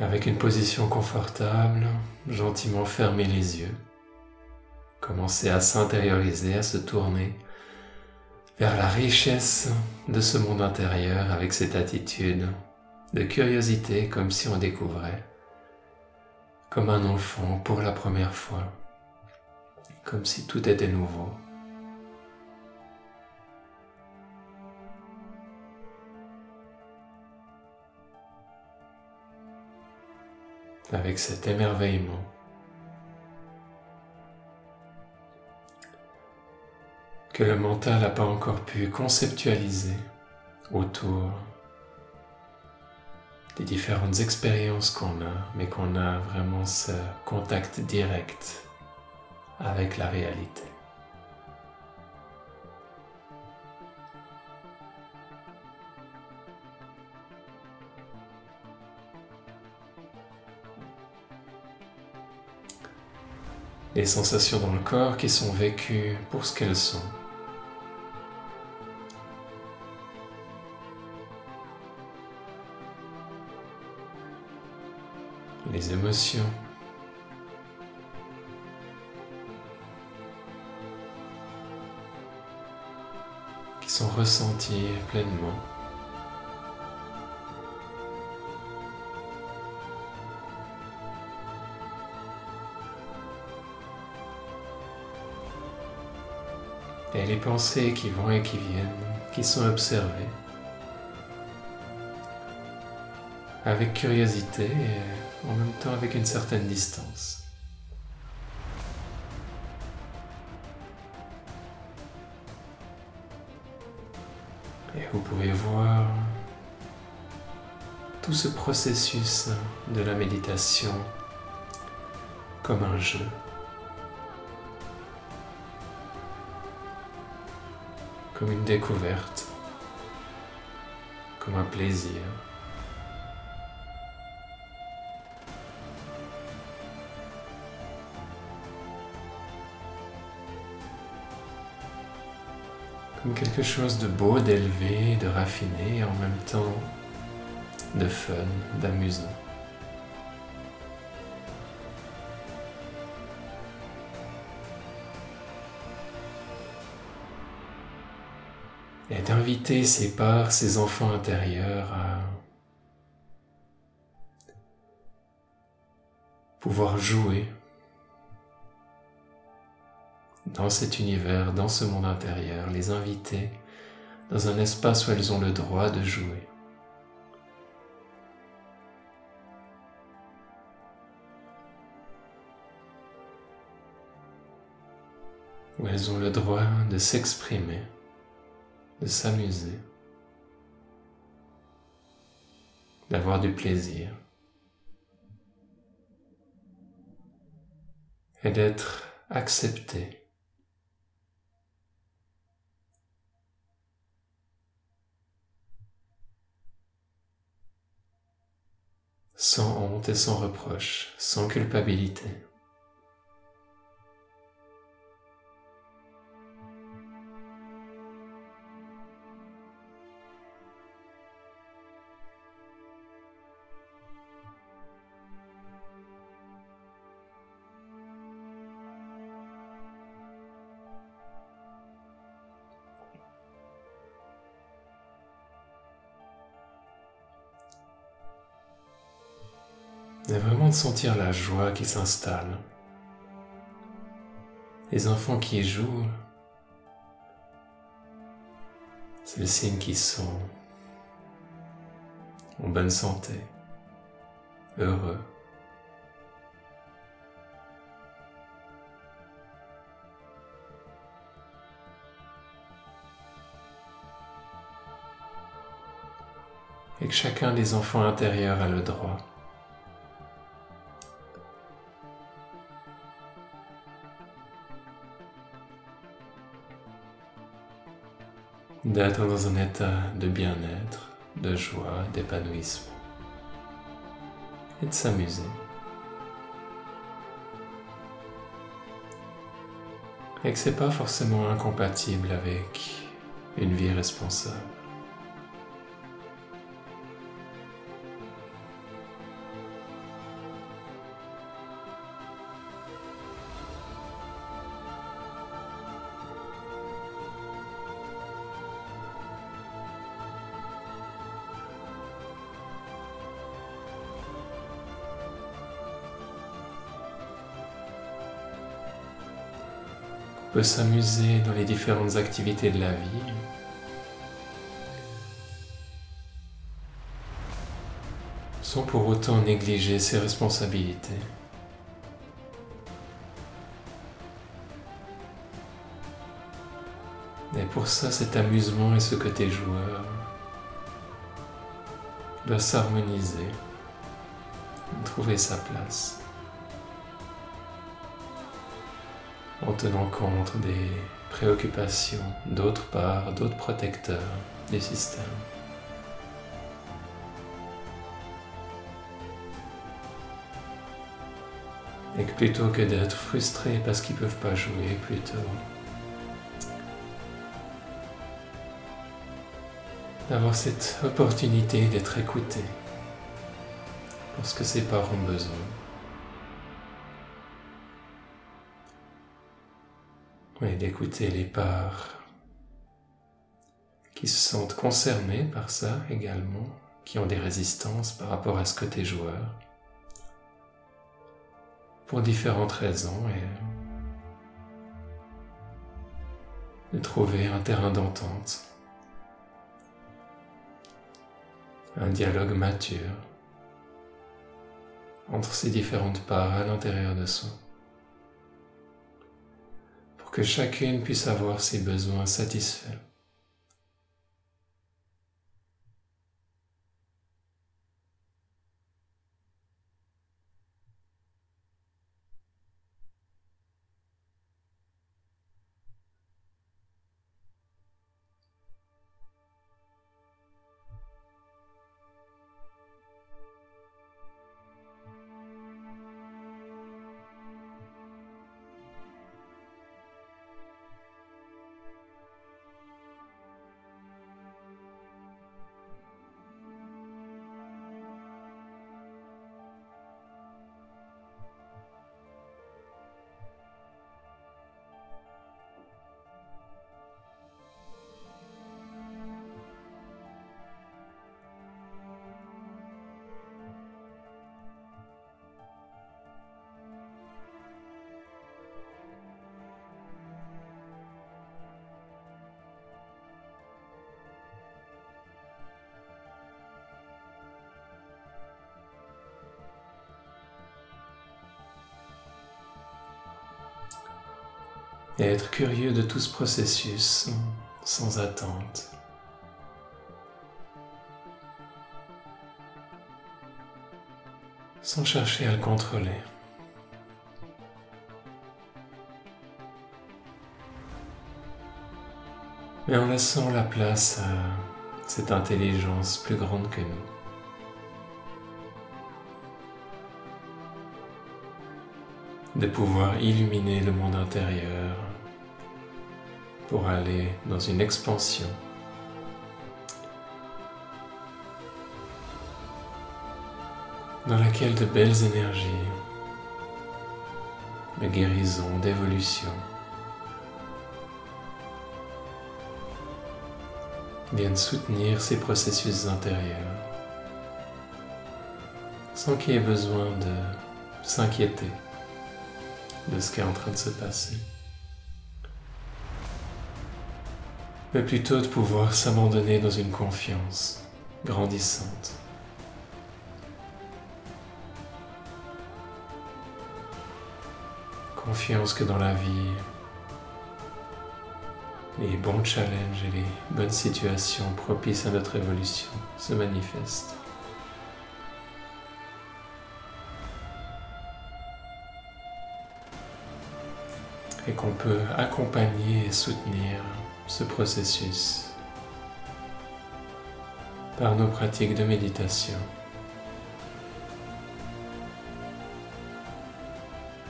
Avec une position confortable, gentiment fermer les yeux. Commencer à s'intérioriser, à se tourner vers la richesse de ce monde intérieur avec cette attitude de curiosité comme si on découvrait, comme un enfant pour la première fois, comme si tout était nouveau. Avec cet émerveillement. que le mental n'a pas encore pu conceptualiser autour des différentes expériences qu'on a, mais qu'on a vraiment ce contact direct avec la réalité. Les sensations dans le corps qui sont vécues pour ce qu'elles sont. Les émotions. qui sont ressenties pleinement. Les pensées qui vont et qui viennent, qui sont observées avec curiosité et en même temps avec une certaine distance. Et vous pouvez voir tout ce processus de la méditation comme un jeu. Comme une découverte, comme un plaisir. Comme quelque chose de beau, d'élevé, de raffiné et en même temps de fun, d'amusant. Et d'inviter ses parts, ses enfants intérieurs à pouvoir jouer dans cet univers, dans ce monde intérieur, les inviter dans un espace où elles ont le droit de jouer. où elles ont le droit de s'exprimer de s'amuser, d'avoir du plaisir et d'être accepté. sans honte et sans reproche, sans culpabilité. Mais vraiment de sentir la joie qui s'installe. Les enfants qui jouent, c'est le signe qu'ils sont en bonne santé, heureux. Et que chacun des enfants intérieurs a le droit d'être dans un état de bien-être, de joie, d'épanouissement et de s'amuser. Et que c'est pas forcément incompatible avec une vie responsable. Peut s'amuser dans les différentes activités de la vie. sans pour autant négliger ses responsabilités. Et pour ça, cet amusement et ce côté joueur doit s'harmoniser, trouver sa place, en tenant compte des préoccupations d'autres parts, d'autres protecteurs du système. Et que plutôt que d'être frustré parce qu'ils ne peuvent pas jouer, plutôt d'avoir cette opportunité d'être écouté pour ce que ses parents ont besoin. Oui, d'écouter les parts qui se sentent concernées par ça également, qui ont des résistances par rapport à ce côté joueur, pour différentes raisons, et de trouver un terrain d'entente. Un dialogue mature entre ces différentes parts à l'intérieur de soi, que chacune puisse avoir ses besoins satisfaits. Et être curieux de tout ce processus sans attente. sans chercher à le contrôler. Mais en laissant la place à cette intelligence plus grande que nous. de pouvoir illuminer le monde intérieur pour aller dans une expansion. dans laquelle de belles énergies, de guérison, d'évolution, viennent soutenir ces processus intérieurs sans qu'il y ait besoin de s'inquiéter de ce qui est en train de se passer. Mais plutôt de pouvoir s'abandonner dans une confiance grandissante. Confiance que dans la vie, les bons challenges et les bonnes situations propices à notre évolution se manifestent. Et qu'on peut accompagner et soutenir ce processus par nos pratiques de méditation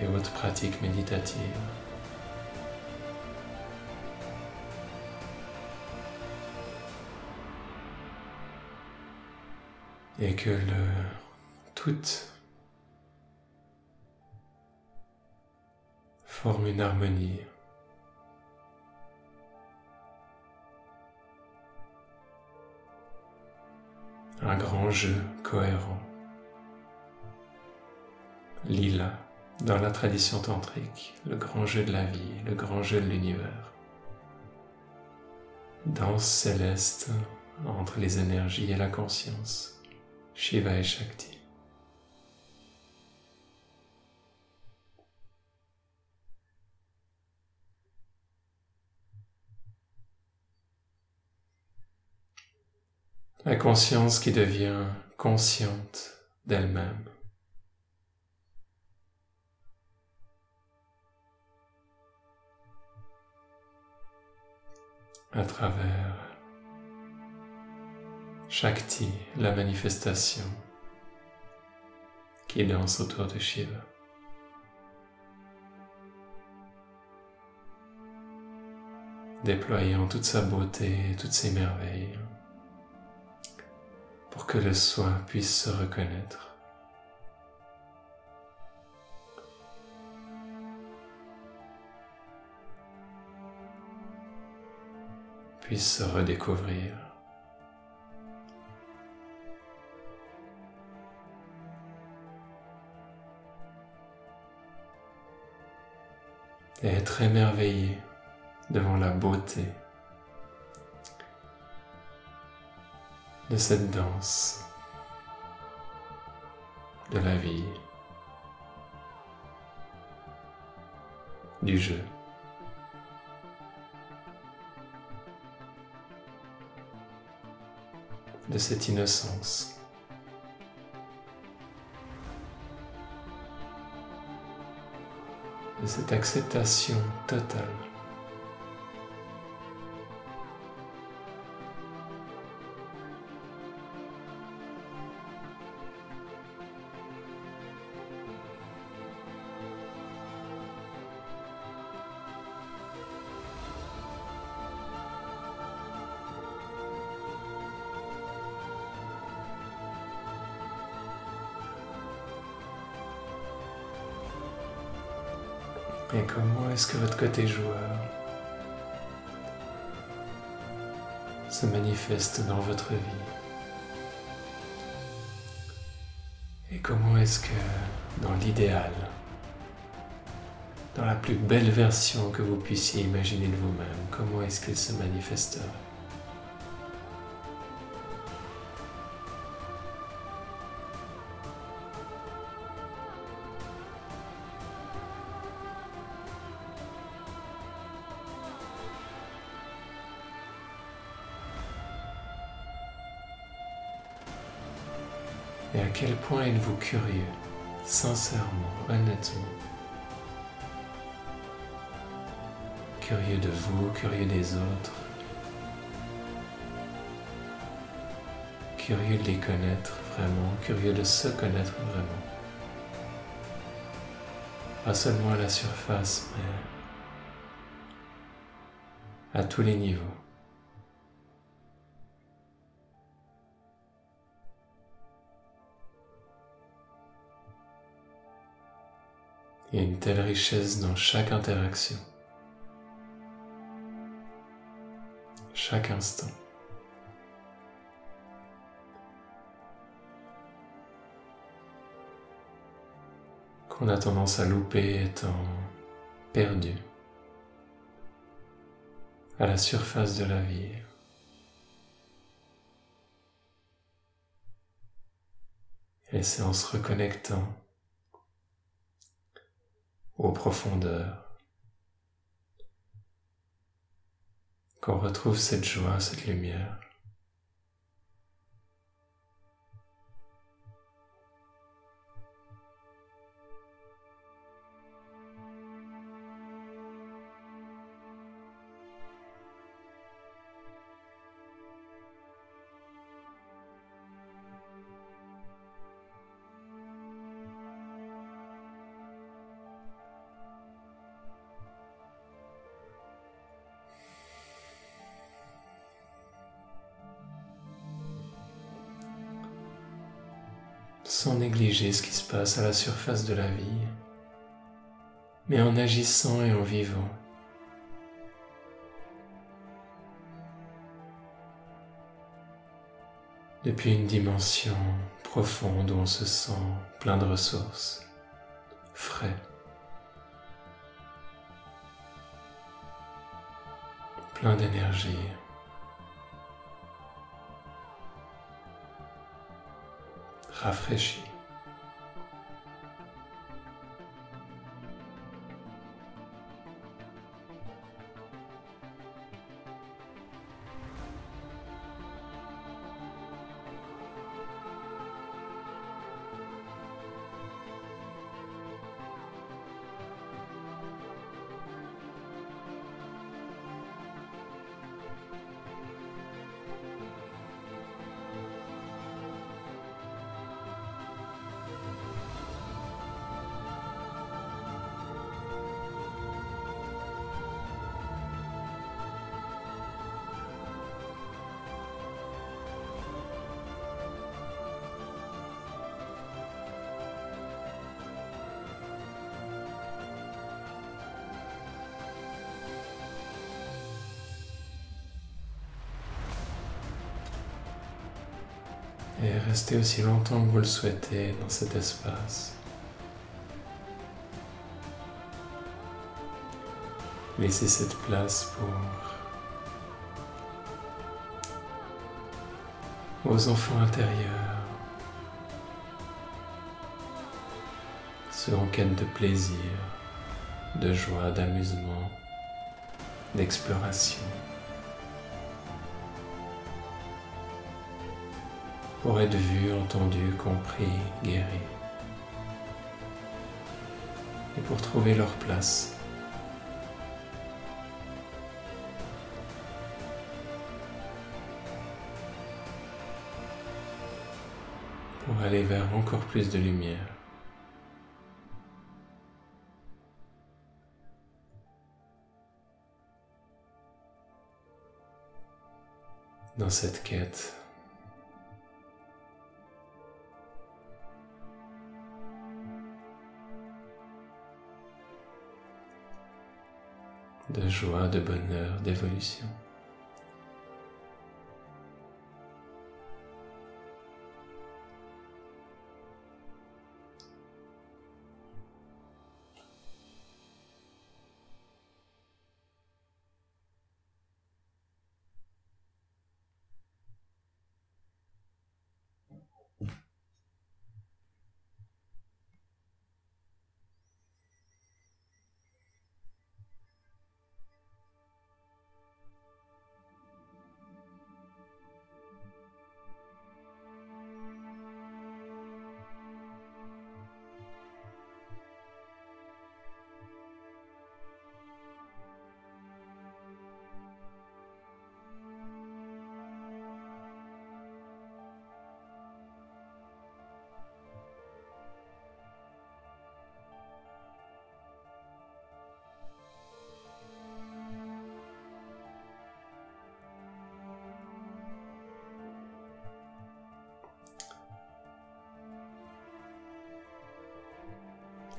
et autres pratiques méditatives. Et que le tout forme une harmonie un grand jeu cohérent. Lila dans la tradition tantrique, le grand jeu de la vie, le grand jeu de l'univers. Danse céleste entre les énergies et la conscience, Shiva et Shakti. La conscience qui devient consciente d'elle-même. à travers Shakti, la manifestation qui danse autour de Shiva. Déployant toute sa beauté et toutes ses merveilles pour que le soi puisse se reconnaître. puisse se redécouvrir. Et être émerveillé devant la beauté de cette danse, de la vie, du jeu. de cette innocence. de cette acceptation totale. Et comment est-ce que votre côté joueur se manifeste dans votre vie Et comment est-ce que dans l'idéal, dans la plus belle version que vous puissiez imaginer de vous-même, comment est-ce qu'il se manifesterait quel point êtes-vous curieux, sincèrement, honnêtement? Curieux de vous, curieux des autres. Curieux de les connaître vraiment, curieux de se connaître vraiment. Pas seulement à la surface, mais à tous les niveaux. Il y a une telle richesse dans chaque interaction, chaque instant. qu'on a tendance à louper étant perdu à la surface de la vie. Et c'est en se reconnectant aux profondeurs. Qu'on retrouve cette joie, cette lumière. sans négliger ce qui se passe à la surface de la vie, mais en agissant et en vivant. Depuis une dimension profonde où on se sent plein de ressources, frais, plein d'énergie. Rafraîchi. Et restez aussi longtemps que vous le souhaitez dans cet espace. Laissez cette place pour vos enfants intérieurs, ceux en quête de plaisir, de joie, d'amusement, d'exploration. Pour être vu, entendu, compris, guéri. Et pour trouver leur place. Pour aller vers encore plus de lumière. Dans cette quête de joie, de bonheur, d'évolution.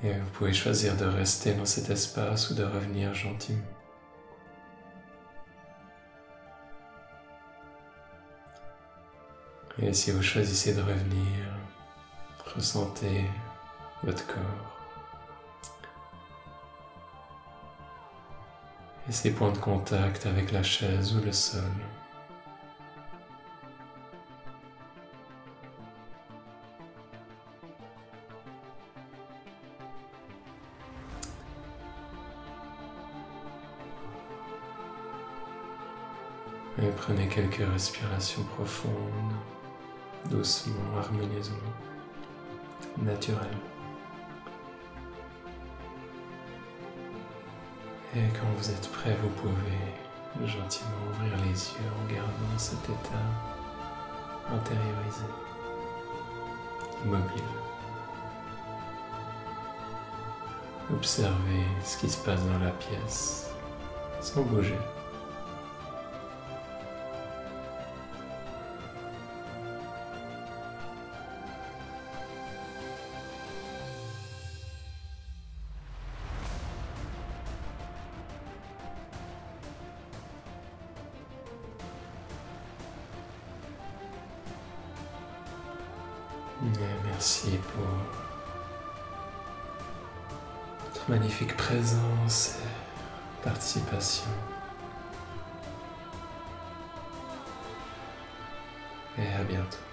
Et vous pouvez choisir de rester dans cet espace ou de revenir gentiment. Et si vous choisissez de revenir, ressentez votre corps et ses points de contact avec la chaise ou le sol. Prenez quelques respirations profondes, doucement, harmonieusement, naturellement. Et quand vous êtes prêt, vous pouvez gentiment ouvrir les yeux en gardant cet état intériorisé, immobile. Observez ce qui se passe dans la pièce sans bouger. magnifique présence et participation. Et à bientôt.